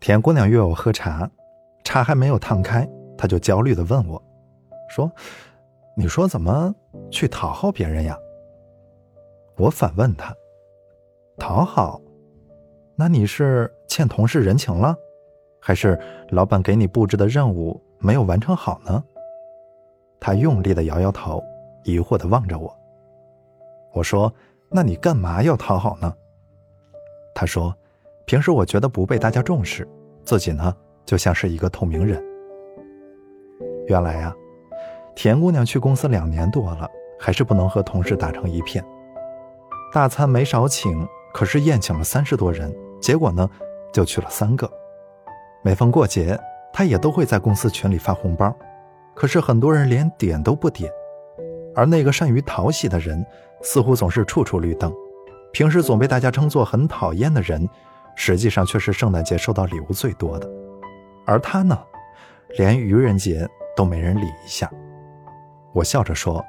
田姑娘约我喝茶，茶还没有烫开，她就焦虑的问我，说：“你说怎么去讨好别人呀？”我反问她：“讨好？那你是欠同事人情了，还是老板给你布置的任务没有完成好呢？”她用力的摇摇头，疑惑的望着我。我说：“那你干嘛要讨好呢？”她说。平时我觉得不被大家重视，自己呢就像是一个透明人。原来呀，田姑娘去公司两年多了，还是不能和同事打成一片。大餐没少请，可是宴请了三十多人，结果呢就去了三个。每逢过节，她也都会在公司群里发红包，可是很多人连点都不点。而那个善于讨喜的人，似乎总是处处绿灯，平时总被大家称作很讨厌的人。实际上却是圣诞节收到礼物最多的，而他呢，连愚人节都没人理一下。我笑着说：“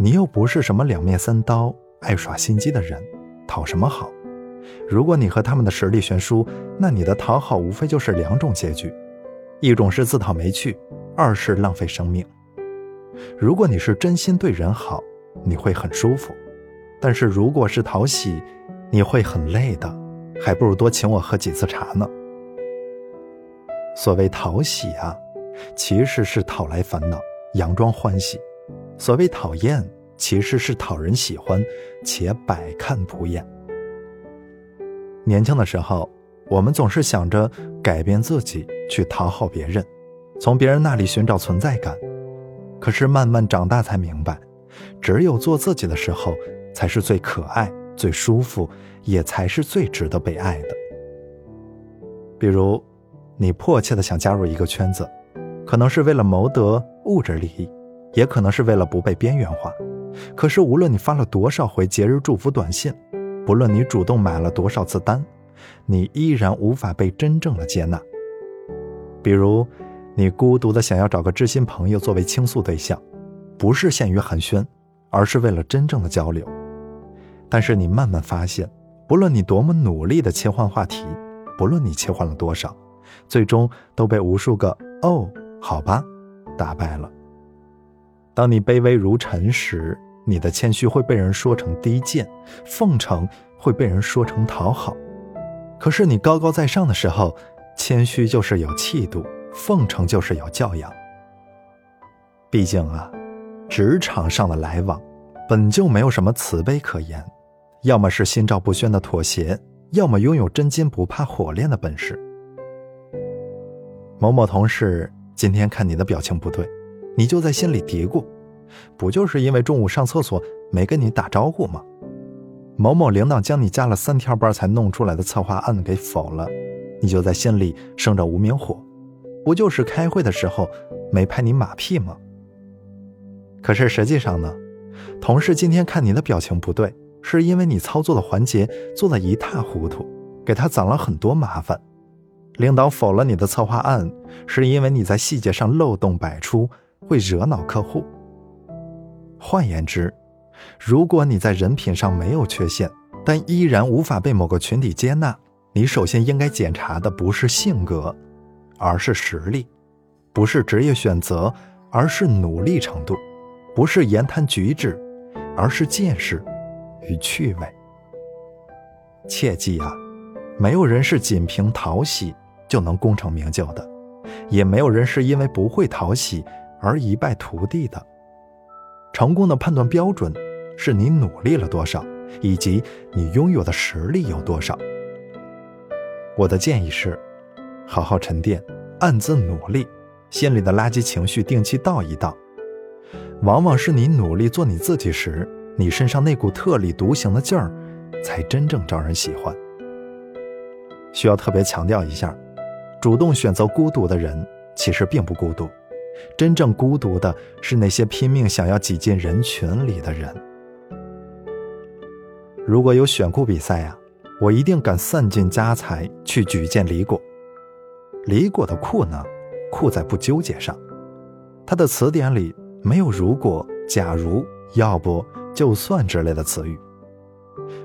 你又不是什么两面三刀、爱耍心机的人，讨什么好？如果你和他们的实力悬殊，那你的讨好无非就是两种结局：一种是自讨没趣，二是浪费生命。如果你是真心对人好，你会很舒服；但是如果是讨喜，你会很累的。”还不如多请我喝几次茶呢。所谓讨喜啊，其实是讨来烦恼，佯装欢喜；所谓讨厌，其实是讨人喜欢，且百看不厌。年轻的时候，我们总是想着改变自己，去讨好别人，从别人那里寻找存在感。可是慢慢长大才明白，只有做自己的时候，才是最可爱。最舒服，也才是最值得被爱的。比如，你迫切的想加入一个圈子，可能是为了谋得物质利益，也可能是为了不被边缘化。可是，无论你发了多少回节日祝福短信，不论你主动买了多少次单，你依然无法被真正的接纳。比如，你孤独的想要找个知心朋友作为倾诉对象，不是限于寒暄，而是为了真正的交流。但是你慢慢发现，不论你多么努力的切换话题，不论你切换了多少，最终都被无数个“哦，好吧”打败了。当你卑微如尘时，你的谦虚会被人说成低贱，奉承会被人说成讨好。可是你高高在上的时候，谦虚就是有气度，奉承就是有教养。毕竟啊，职场上的来往，本就没有什么慈悲可言。要么是心照不宣的妥协，要么拥有真金不怕火炼的本事。某某同事今天看你的表情不对，你就在心里嘀咕：不就是因为中午上厕所没跟你打招呼吗？某某领导将你加了三天班才弄出来的策划案给否了，你就在心里生着无名火：不就是开会的时候没拍你马屁吗？可是实际上呢，同事今天看你的表情不对。是因为你操作的环节做得一塌糊涂，给他攒了很多麻烦。领导否了你的策划案，是因为你在细节上漏洞百出，会惹恼客户。换言之，如果你在人品上没有缺陷，但依然无法被某个群体接纳，你首先应该检查的不是性格，而是实力；不是职业选择，而是努力程度；不是言谈举止，而是见识。与趣味。切记啊，没有人是仅凭讨喜就能功成名就的，也没有人是因为不会讨喜而一败涂地的。成功的判断标准是你努力了多少，以及你拥有的实力有多少。我的建议是，好好沉淀，暗自努力，心里的垃圾情绪定期倒一倒。往往是你努力做你自己时。你身上那股特立独行的劲儿，才真正招人喜欢。需要特别强调一下，主动选择孤独的人其实并不孤独，真正孤独的是那些拼命想要挤进人群里的人。如果有选库比赛啊，我一定敢散尽家财去举荐李果。李果的酷呢，酷在不纠结上，他的词典里没有如果、假如、要不。就算之类的词语，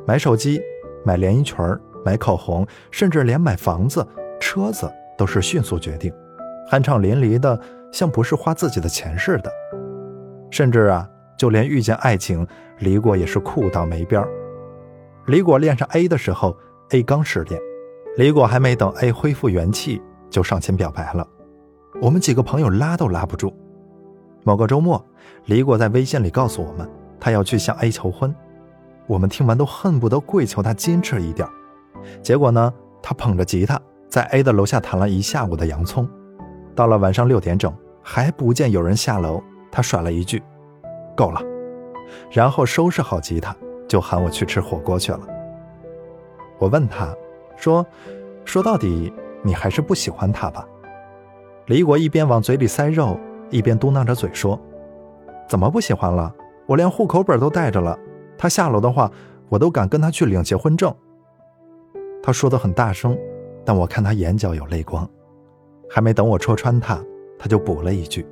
买手机、买连衣裙买口红，甚至连买房子，车子都是迅速决定，酣畅淋漓的，像不是花自己的钱似的。甚至啊，就连遇见爱情，李果也是酷到没边儿。李果恋上 A 的时候，A 刚失恋，李果还没等 A 恢复元气，就上前表白了。我们几个朋友拉都拉不住。某个周末，李果在微信里告诉我们，他要去向 A 求婚。我们听完都恨不得跪求他矜持一点。结果呢，他捧着吉他在 A 的楼下弹了一下午的洋葱。到了晚上六点整，还不见有人下楼，他甩了一句：“够了。”然后收拾好吉他，就喊我去吃火锅去了。我问他，说：“说到底，你还是不喜欢他吧？”李果一边往嘴里塞肉，一边嘟囔着嘴说：“怎么不喜欢了？我连户口本都带着了。他下楼的话，我都敢跟他去领结婚证。”他说的很大声，但我看他眼角有泪光。还没等我戳穿他，他就补了一句：“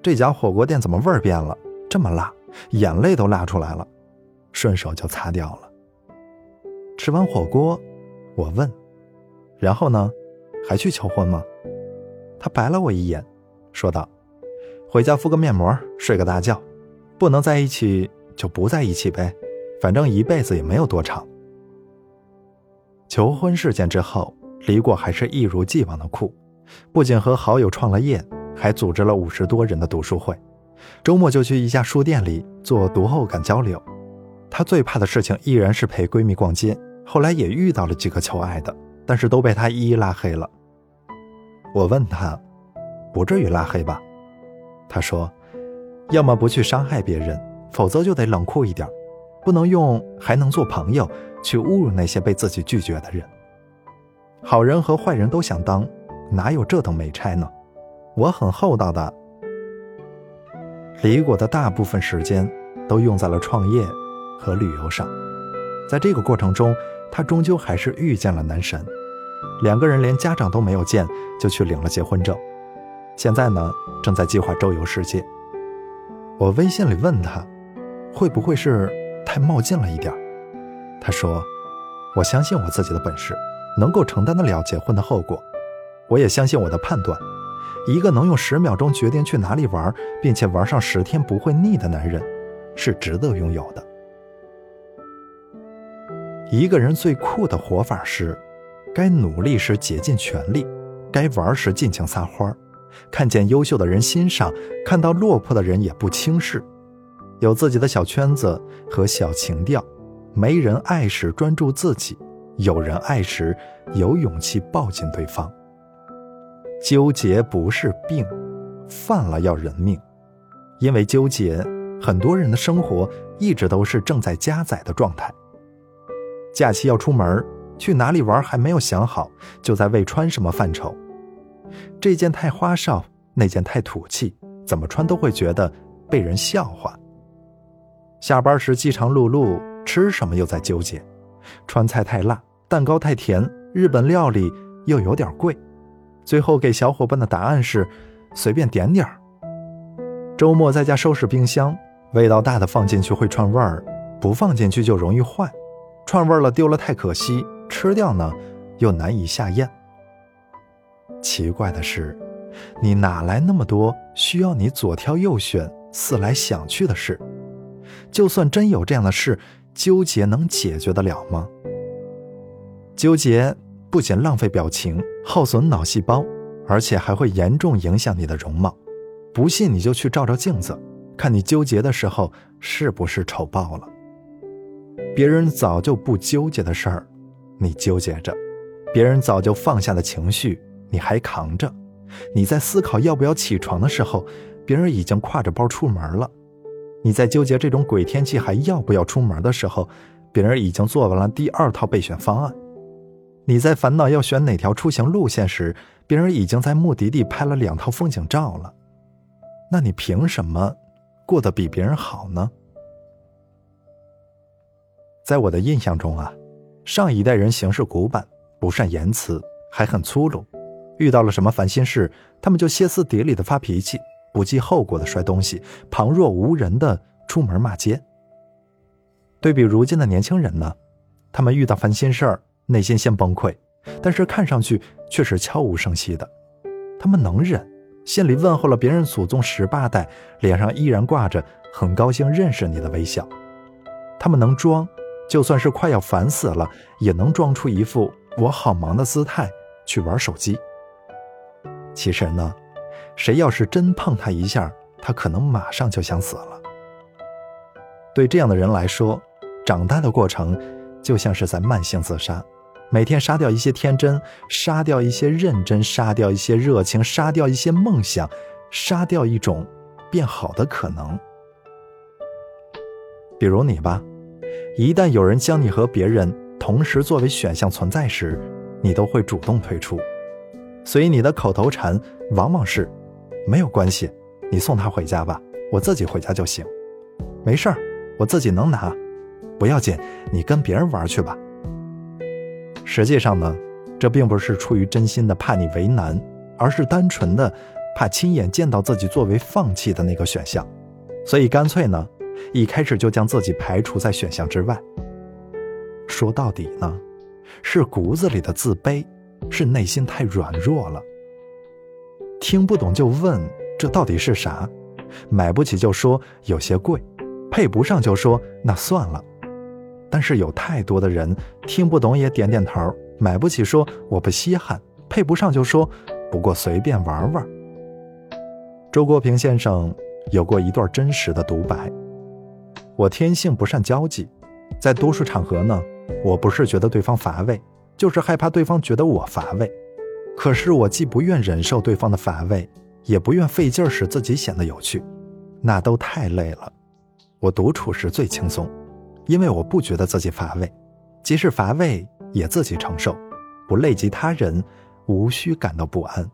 这家火锅店怎么味儿变了？这么辣，眼泪都辣出来了。”顺手就擦掉了。吃完火锅，我问：“然后呢？还去求婚吗？”他白了我一眼，说道：“回家敷个面膜，睡个大觉，不能在一起就不在一起呗，反正一辈子也没有多长。”求婚事件之后，李果还是一如既往的酷，不仅和好友创了业，还组织了五十多人的读书会，周末就去一家书店里做读后感交流。她最怕的事情依然是陪闺蜜逛街，后来也遇到了几个求爱的，但是都被她一一拉黑了。我问他，不至于拉黑吧？他说，要么不去伤害别人，否则就得冷酷一点，不能用还能做朋友去侮辱那些被自己拒绝的人。好人和坏人都想当，哪有这等美差呢？我很厚道的。李果的大部分时间都用在了创业和旅游上，在这个过程中，他终究还是遇见了男神。两个人连家长都没有见，就去领了结婚证。现在呢，正在计划周游世界。我微信里问他，会不会是太冒进了一点？他说：“我相信我自己的本事，能够承担得了结婚的后果。我也相信我的判断。一个能用十秒钟决定去哪里玩，并且玩上十天不会腻的男人，是值得拥有的。一个人最酷的活法是。”该努力时竭尽全力，该玩时尽情撒欢儿看见优秀的人欣赏，看到落魄的人也不轻视，有自己的小圈子和小情调。没人爱时专注自己，有人爱时有勇气抱紧对方。纠结不是病，犯了要人命。因为纠结，很多人的生活一直都是正在加载的状态。假期要出门。去哪里玩还没有想好，就在为穿什么犯愁。这件太花哨，那件太土气，怎么穿都会觉得被人笑话。下班时饥肠辘辘，吃什么又在纠结。川菜太辣，蛋糕太甜，日本料理又有点贵。最后给小伙伴的答案是：随便点点儿。周末在家收拾冰箱，味道大的放进去会串味儿，不放进去就容易坏。串味了丢了太可惜。吃掉呢，又难以下咽。奇怪的是，你哪来那么多需要你左挑右选、思来想去的事？就算真有这样的事，纠结能解决得了吗？纠结不仅浪费表情、耗损脑细胞，而且还会严重影响你的容貌。不信你就去照照镜子，看你纠结的时候是不是丑爆了。别人早就不纠结的事儿。你纠结着，别人早就放下的情绪，你还扛着；你在思考要不要起床的时候，别人已经挎着包出门了；你在纠结这种鬼天气还要不要出门的时候，别人已经做完了第二套备选方案；你在烦恼要选哪条出行路线时，别人已经在目的地拍了两套风景照了。那你凭什么过得比别人好呢？在我的印象中啊。上一代人行事古板，不善言辞，还很粗鲁。遇到了什么烦心事，他们就歇斯底里的发脾气，不计后果的摔东西，旁若无人的出门骂街。对比如今的年轻人呢，他们遇到烦心事儿，内心先崩溃，但是看上去却是悄无声息的。他们能忍，心里问候了别人祖宗十八代，脸上依然挂着很高兴认识你的微笑。他们能装，就算是快要烦死了，也能装出一副我好忙的姿态去玩手机。其实呢，谁要是真碰他一下，他可能马上就想死了。对这样的人来说，长大的过程就像是在慢性自杀，每天杀掉一些天真，杀掉一些认真，杀掉一些热情，杀掉一些梦想，杀掉一种变好的可能。比如你吧，一旦有人将你和别人同时作为选项存在时，你都会主动退出。所以你的口头禅往往是：“没有关系，你送他回家吧，我自己回家就行。没事儿，我自己能拿，不要紧，你跟别人玩去吧。”实际上呢，这并不是出于真心的怕你为难，而是单纯的怕亲眼见到自己作为放弃的那个选项，所以干脆呢，一开始就将自己排除在选项之外。说到底呢，是骨子里的自卑。是内心太软弱了，听不懂就问这到底是啥？买不起就说有些贵，配不上就说那算了。但是有太多的人听不懂也点点头，买不起说我不稀罕，配不上就说不过随便玩玩。周国平先生有过一段真实的独白：我天性不善交际，在多数场合呢，我不是觉得对方乏味。就是害怕对方觉得我乏味，可是我既不愿忍受对方的乏味，也不愿费劲使自己显得有趣，那都太累了。我独处时最轻松，因为我不觉得自己乏味，即使乏味也自己承受，不累及他人，无需感到不安。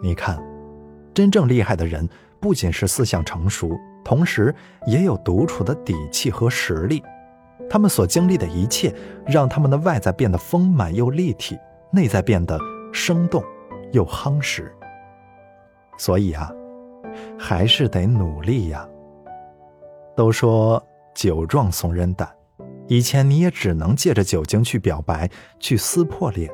你看，真正厉害的人不仅是思想成熟，同时也有独处的底气和实力。他们所经历的一切，让他们的外在变得丰满又立体，内在变得生动又夯实。所以啊，还是得努力呀。都说酒壮怂人胆，以前你也只能借着酒精去表白、去撕破脸，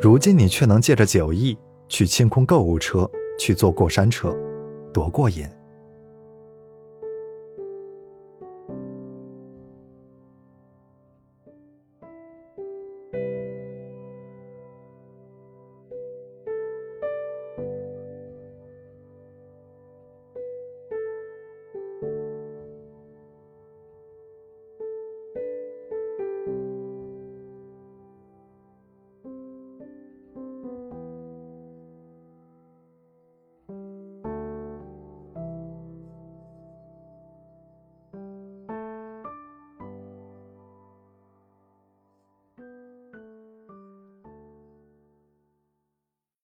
如今你却能借着酒意去清空购物车、去坐过山车，多过瘾！